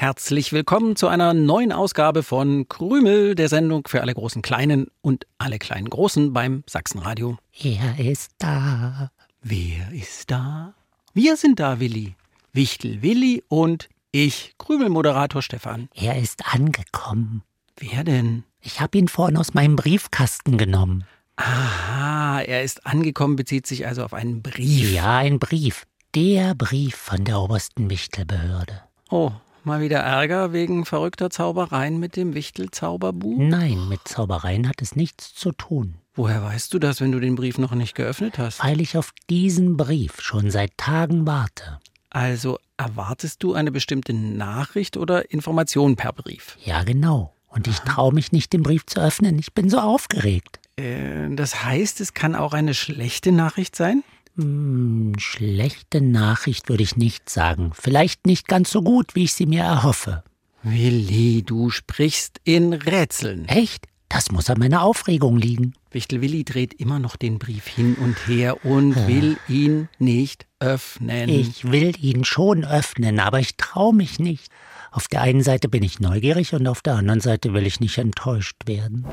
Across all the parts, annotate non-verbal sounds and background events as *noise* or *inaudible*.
Herzlich willkommen zu einer neuen Ausgabe von Krümel, der Sendung für alle großen Kleinen und alle kleinen Großen beim Sachsenradio. Er ist da. Wer ist da? Wir sind da, Willi. Wichtel Willi und ich, Krümel-Moderator Stefan. Er ist angekommen. Wer denn? Ich habe ihn vorhin aus meinem Briefkasten genommen. Aha, er ist angekommen, bezieht sich also auf einen Brief. Ja, ein Brief. Der Brief von der obersten Wichtelbehörde. Oh, mal wieder Ärger wegen verrückter Zaubereien mit dem Wichtel-Zauberbuch? Nein, mit Zaubereien hat es nichts zu tun. Woher weißt du das, wenn du den Brief noch nicht geöffnet hast? Weil ich auf diesen Brief schon seit Tagen warte. Also erwartest du eine bestimmte Nachricht oder Information per Brief? Ja, genau. Und ich traue mich nicht, den Brief zu öffnen. Ich bin so aufgeregt. Äh, das heißt, es kann auch eine schlechte Nachricht sein? Hm, schlechte Nachricht würde ich nicht sagen. Vielleicht nicht ganz so gut, wie ich sie mir erhoffe. Willi, du sprichst in Rätseln. Echt? Das muss an meiner Aufregung liegen. Wichtel Willi dreht immer noch den Brief hin und her und will ihn nicht öffnen. Ich will ihn schon öffnen, aber ich traue mich nicht. Auf der einen Seite bin ich neugierig und auf der anderen Seite will ich nicht enttäuscht werden.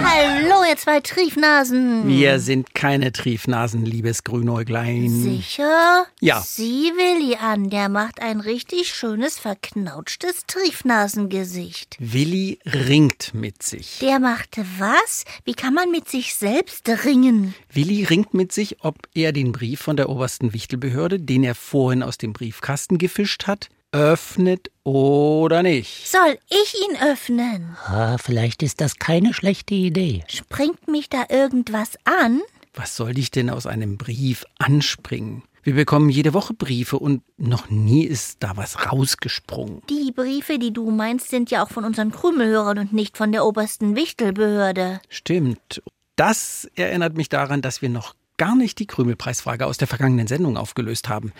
Hallo, ihr zwei Triefnasen. Wir sind keine Triefnasen, liebes Grünäuglein. Sicher? Ja. Sieh Willi an, der macht ein richtig schönes, verknautschtes Triefnasengesicht. Willi ringt mit sich. Der machte was? Wie kann man mit sich selbst ringen? Willi ringt mit sich, ob er den Brief von der obersten Wichtelbehörde, den er vorhin aus dem Briefkasten gefischt hat, öffnet oder nicht. Soll ich ihn öffnen? Ah, vielleicht ist das keine schlechte Idee. Springt mich da irgendwas an? Was soll dich denn aus einem Brief anspringen? Wir bekommen jede Woche Briefe und noch nie ist da was rausgesprungen. Die Briefe, die du meinst, sind ja auch von unseren Krümelhörern und nicht von der obersten Wichtelbehörde. Stimmt. Das erinnert mich daran, dass wir noch gar nicht die Krümelpreisfrage aus der vergangenen Sendung aufgelöst haben.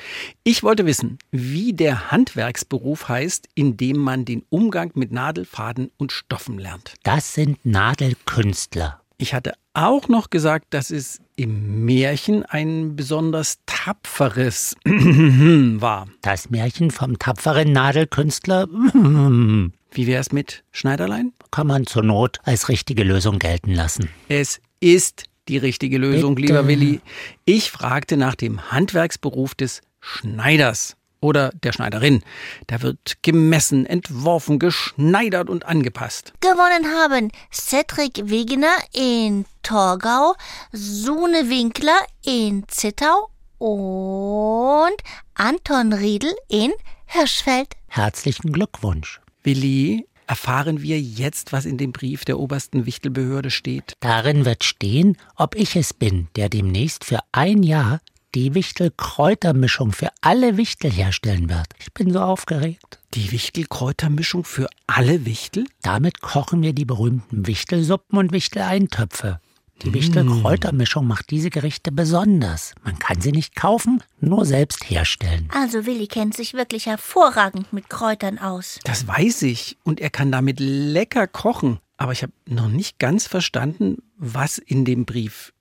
Ich wollte wissen, wie der Handwerksberuf heißt, in dem man den Umgang mit Nadel, Faden und Stoffen lernt. Das sind Nadelkünstler. Ich hatte auch noch gesagt, dass es im Märchen ein besonders tapferes *clears throat* war. Das Märchen vom tapferen Nadelkünstler *clears throat* Wie wär's mit Schneiderlein? kann man zur Not als richtige Lösung gelten lassen. Es ist die richtige Lösung, Bitte. lieber Willi. Ich fragte nach dem Handwerksberuf des Schneiders oder der Schneiderin. Da wird gemessen, entworfen, geschneidert und angepasst. Gewonnen haben Cedric Wegener in Torgau, Sune Winkler in Zittau und Anton Riedel in Hirschfeld. Herzlichen Glückwunsch. Willi, erfahren wir jetzt, was in dem Brief der obersten Wichtelbehörde steht? Darin wird stehen, ob ich es bin, der demnächst für ein Jahr die Wichtel-Kräutermischung für alle Wichtel herstellen wird. Ich bin so aufgeregt. Die Wichtel-Kräutermischung für alle Wichtel? Damit kochen wir die berühmten Wichtelsuppen und Wichteleintopfe. Die Wichtel-Kräutermischung macht diese Gerichte besonders. Man kann sie nicht kaufen, nur selbst herstellen. Also Willi kennt sich wirklich hervorragend mit Kräutern aus. Das weiß ich. Und er kann damit lecker kochen. Aber ich habe noch nicht ganz verstanden, was in dem Brief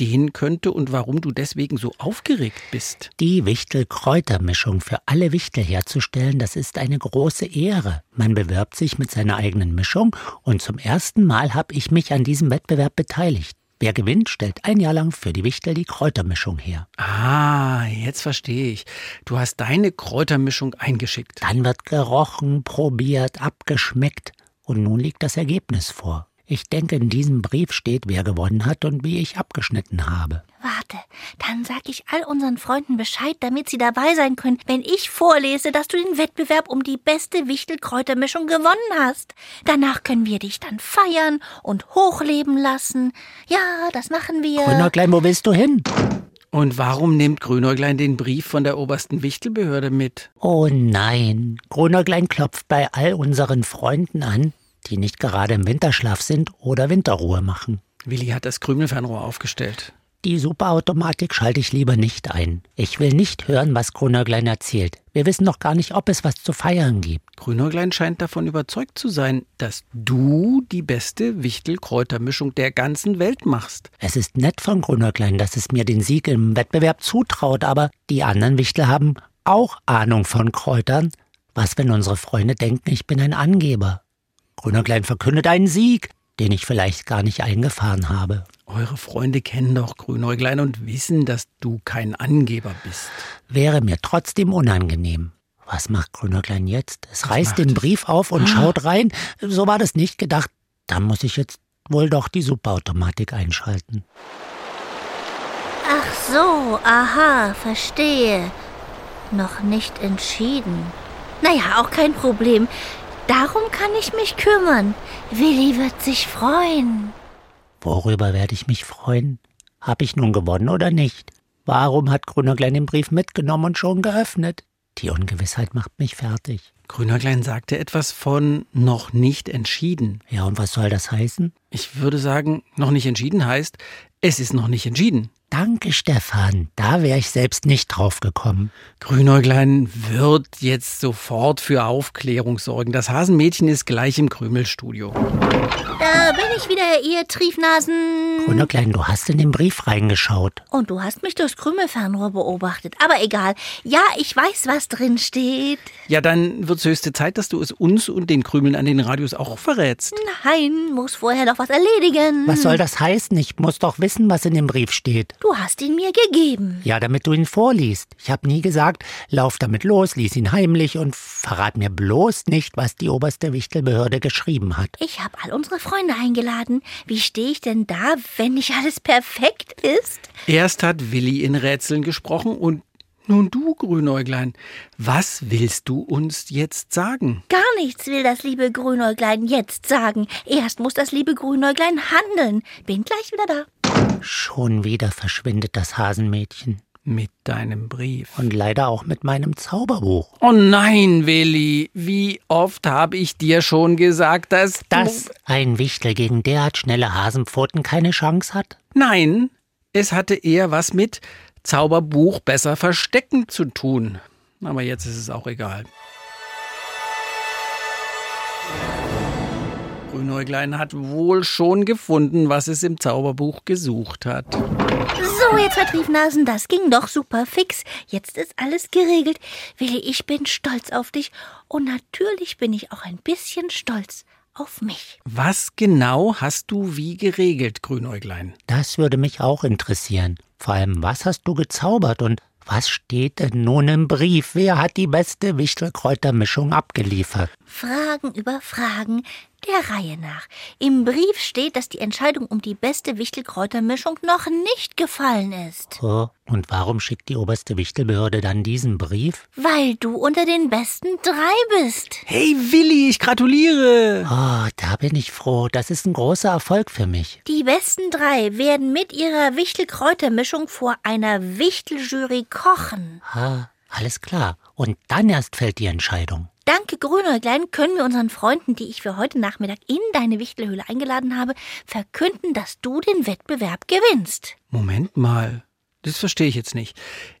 stehen könnte und warum du deswegen so aufgeregt bist. Die Wichtel-Kräutermischung für alle Wichtel herzustellen, das ist eine große Ehre. Man bewirbt sich mit seiner eigenen Mischung und zum ersten Mal habe ich mich an diesem Wettbewerb beteiligt. Wer gewinnt, stellt ein Jahr lang für die Wichtel die Kräutermischung her. Ah, jetzt verstehe ich. Du hast deine Kräutermischung eingeschickt. Dann wird gerochen, probiert, abgeschmeckt und nun liegt das Ergebnis vor. Ich denke, in diesem Brief steht, wer gewonnen hat und wie ich abgeschnitten habe. Warte, dann sag ich all unseren Freunden Bescheid, damit sie dabei sein können, wenn ich vorlese, dass du den Wettbewerb um die beste Wichtelkräutermischung gewonnen hast. Danach können wir dich dann feiern und hochleben lassen. Ja, das machen wir. Grünäuglein, wo willst du hin? Und warum nimmt Grünäuglein den Brief von der obersten Wichtelbehörde mit? Oh nein, Grünäuglein klopft bei all unseren Freunden an, die nicht gerade im Winterschlaf sind oder Winterruhe machen. Willi hat das Krümelfernrohr aufgestellt. Die Superautomatik schalte ich lieber nicht ein. Ich will nicht hören, was Grünäuglein erzählt. Wir wissen noch gar nicht, ob es was zu feiern gibt. Grünäuglein scheint davon überzeugt zu sein, dass du die beste Wichtelkräutermischung der ganzen Welt machst. Es ist nett von Grünäuglein, dass es mir den Sieg im Wettbewerb zutraut, aber die anderen Wichtel haben auch Ahnung von Kräutern. Was, wenn unsere Freunde denken, ich bin ein Angeber? Grünäuglein verkündet einen Sieg, den ich vielleicht gar nicht eingefahren habe. Eure Freunde kennen doch Grünäuglein und wissen, dass du kein Angeber bist. Wäre mir trotzdem unangenehm. Was macht Grünäuglein jetzt? Es reißt den Brief auf und schaut rein. So war das nicht gedacht. Da muss ich jetzt wohl doch die Superautomatik einschalten. Ach so, aha, verstehe. Noch nicht entschieden. Naja, auch kein Problem. Darum kann ich mich kümmern. Willi wird sich freuen. Worüber werde ich mich freuen? Hab ich nun gewonnen oder nicht? Warum hat Grünäuglein den Brief mitgenommen und schon geöffnet? Die Ungewissheit macht mich fertig. Grünäuglein sagte etwas von noch nicht entschieden. Ja, und was soll das heißen? Ich würde sagen, noch nicht entschieden heißt, es ist noch nicht entschieden. Danke, Stefan. Da wäre ich selbst nicht drauf gekommen. Grünäuglein wird jetzt sofort für Aufklärung sorgen. Das Hasenmädchen ist gleich im Krümelstudio. Da bin ich wieder, ihr Triefnasen. Grünäuglein, du hast in den Brief reingeschaut. Und du hast mich durchs Krümelfernrohr beobachtet. Aber egal. Ja, ich weiß, was drin steht. Ja, dann wird's höchste Zeit, dass du es uns und den Krümeln an den Radios auch verrätst. Nein, muss vorher noch was erledigen. Was soll das heißen? Ich muss doch wissen, was in dem Brief steht. Du hast ihn mir gegeben. Ja, damit du ihn vorliest. Ich habe nie gesagt, lauf damit los, lies ihn heimlich und verrat mir bloß nicht, was die oberste Wichtelbehörde geschrieben hat. Ich habe all unsere Freunde eingeladen. Wie stehe ich denn da, wenn nicht alles perfekt ist? Erst hat Willi in Rätseln gesprochen und nun du, Grünäuglein. Was willst du uns jetzt sagen? Gar nichts will das liebe Grünäuglein jetzt sagen. Erst muss das liebe Grünäuglein handeln. Bin gleich wieder da. Schon wieder verschwindet das Hasenmädchen. Mit deinem Brief. Und leider auch mit meinem Zauberbuch. Oh nein, Willi. Wie oft habe ich dir schon gesagt, dass. Dass ein Wichtel gegen derart schnelle Hasenpfoten keine Chance hat? Nein, es hatte eher was mit Zauberbuch besser verstecken zu tun. Aber jetzt ist es auch egal. Grünäuglein hat wohl schon gefunden, was es im Zauberbuch gesucht hat. So, jetzt Herr Triefnasen, das ging doch super fix. Jetzt ist alles geregelt. Willi, ich bin stolz auf dich. Und natürlich bin ich auch ein bisschen stolz auf mich. Was genau hast du wie geregelt, Grünäuglein? Das würde mich auch interessieren. Vor allem, was hast du gezaubert und was steht denn nun im Brief? Wer hat die beste Wichtelkräutermischung abgeliefert? Fragen über Fragen der Reihe nach. Im Brief steht, dass die Entscheidung um die beste Wichtelkräutermischung noch nicht gefallen ist. Oh, und warum schickt die oberste Wichtelbehörde dann diesen Brief? Weil du unter den besten drei bist. Hey Willi, ich gratuliere! Oh, da bin ich froh. Das ist ein großer Erfolg für mich. Die besten drei werden mit ihrer Wichtelkräutermischung vor einer Wichteljury kochen. Ah, alles klar. Und dann erst fällt die Entscheidung. Danke, Grünäuglein, können wir unseren Freunden, die ich für heute Nachmittag in deine Wichtelhöhle eingeladen habe, verkünden, dass du den Wettbewerb gewinnst. Moment mal. Das verstehe ich jetzt nicht.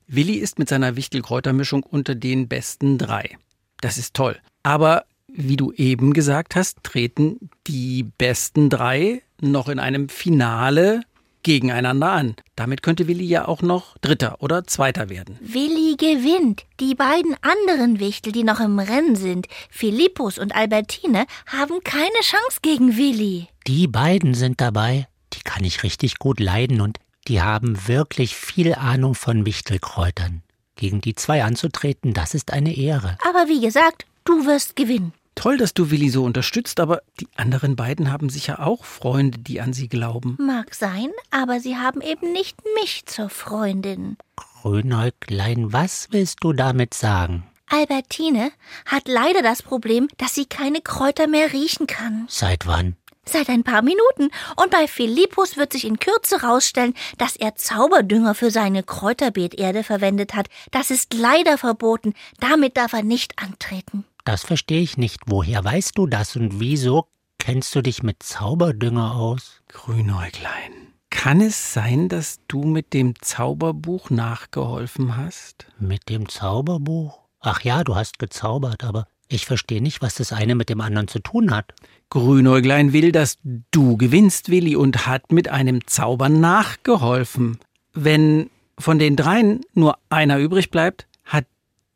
Willi ist mit seiner Wichtelkräutermischung unter den besten drei. Das ist toll. Aber wie du eben gesagt hast, treten die besten drei noch in einem Finale gegeneinander an. Damit könnte Willi ja auch noch Dritter oder Zweiter werden. Willi gewinnt. Die beiden anderen Wichtel, die noch im Rennen sind, Philippus und Albertine, haben keine Chance gegen Willi. Die beiden sind dabei. Die kann ich richtig gut leiden und die haben wirklich viel Ahnung von Wichtelkräutern. Gegen die zwei anzutreten, das ist eine Ehre. Aber wie gesagt, du wirst gewinnen. Toll, dass du Willi so unterstützt, aber die anderen beiden haben sicher auch Freunde, die an sie glauben. Mag sein, aber sie haben eben nicht mich zur Freundin. Grünäuglein, was willst du damit sagen? Albertine hat leider das Problem, dass sie keine Kräuter mehr riechen kann. Seit wann? Seit ein paar Minuten. Und bei Philippus wird sich in Kürze rausstellen, dass er Zauberdünger für seine Kräuterbeeterde verwendet hat. Das ist leider verboten. Damit darf er nicht antreten. Das verstehe ich nicht. Woher weißt du das und wieso Kennst du dich mit Zauberdünger aus? Grünäuglein. Kann es sein, dass du mit dem Zauberbuch nachgeholfen hast? Mit dem Zauberbuch? Ach ja, du hast gezaubert, aber ich verstehe nicht, was das eine mit dem anderen zu tun hat. Grünäuglein will, dass du gewinnst, Willi, und hat mit einem Zauber nachgeholfen. Wenn von den dreien nur einer übrig bleibt, hat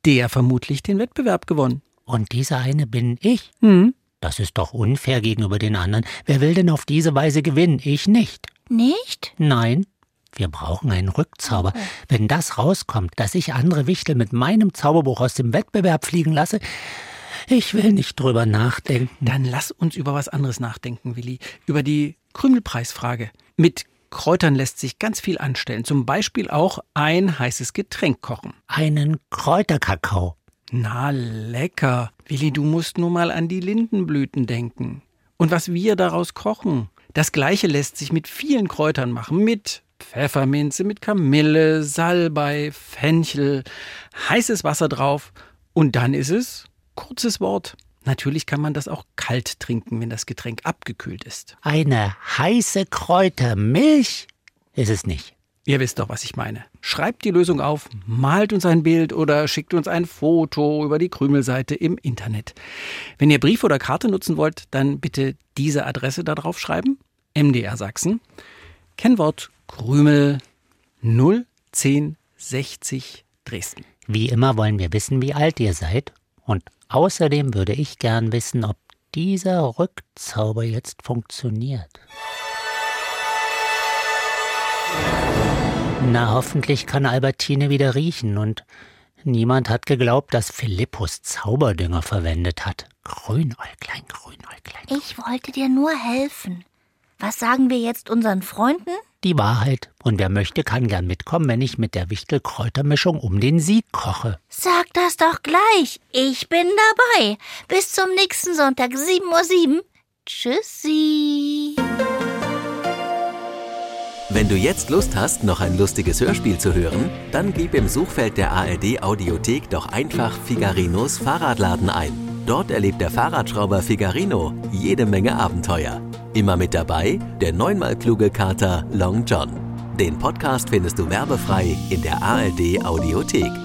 der vermutlich den Wettbewerb gewonnen. Und dieser eine bin ich? Hm? Das ist doch unfair gegenüber den anderen. Wer will denn auf diese Weise gewinnen? Ich nicht. Nicht? Nein. Wir brauchen einen Rückzauber. Wenn das rauskommt, dass ich andere Wichtel mit meinem Zauberbuch aus dem Wettbewerb fliegen lasse, ich will nicht drüber nachdenken. Dann lass uns über was anderes nachdenken, Willi. Über die Krümelpreisfrage. Mit Kräutern lässt sich ganz viel anstellen. Zum Beispiel auch ein heißes Getränk kochen. Einen Kräuterkakao. Na, lecker. Willi, du musst nur mal an die Lindenblüten denken. Und was wir daraus kochen. Das gleiche lässt sich mit vielen Kräutern machen. Mit Pfefferminze, mit Kamille, Salbei, Fenchel, heißes Wasser drauf. Und dann ist es, kurzes Wort, Natürlich kann man das auch kalt trinken, wenn das Getränk abgekühlt ist. Eine heiße Kräutermilch ist es nicht. Ihr wisst doch, was ich meine. Schreibt die Lösung auf, malt uns ein Bild oder schickt uns ein Foto über die Krümelseite im Internet. Wenn ihr Brief oder Karte nutzen wollt, dann bitte diese Adresse da drauf schreiben. MDR Sachsen. Kennwort Krümel 01060 Dresden. Wie immer wollen wir wissen, wie alt ihr seid. Und außerdem würde ich gern wissen, ob dieser Rückzauber jetzt funktioniert. Na, hoffentlich kann Albertine wieder riechen und niemand hat geglaubt, dass Philippus Zauberdünger verwendet hat. Grünäuglein, Grünäuglein. Ich wollte dir nur helfen. Was sagen wir jetzt unseren Freunden? Die Wahrheit. Und wer möchte, kann gern mitkommen, wenn ich mit der Wichtel-Kräutermischung um den Sieg koche. Sag das doch gleich. Ich bin dabei. Bis zum nächsten Sonntag, 7.07 Uhr. Tschüssi. Wenn du jetzt Lust hast, noch ein lustiges Hörspiel zu hören, dann gib im Suchfeld der ARD Audiothek doch einfach Figarinos Fahrradladen ein. Dort erlebt der Fahrradschrauber Figarino jede Menge Abenteuer. Immer mit dabei der neunmal kluge Kater Long John. Den Podcast findest du werbefrei in der ARD Audiothek.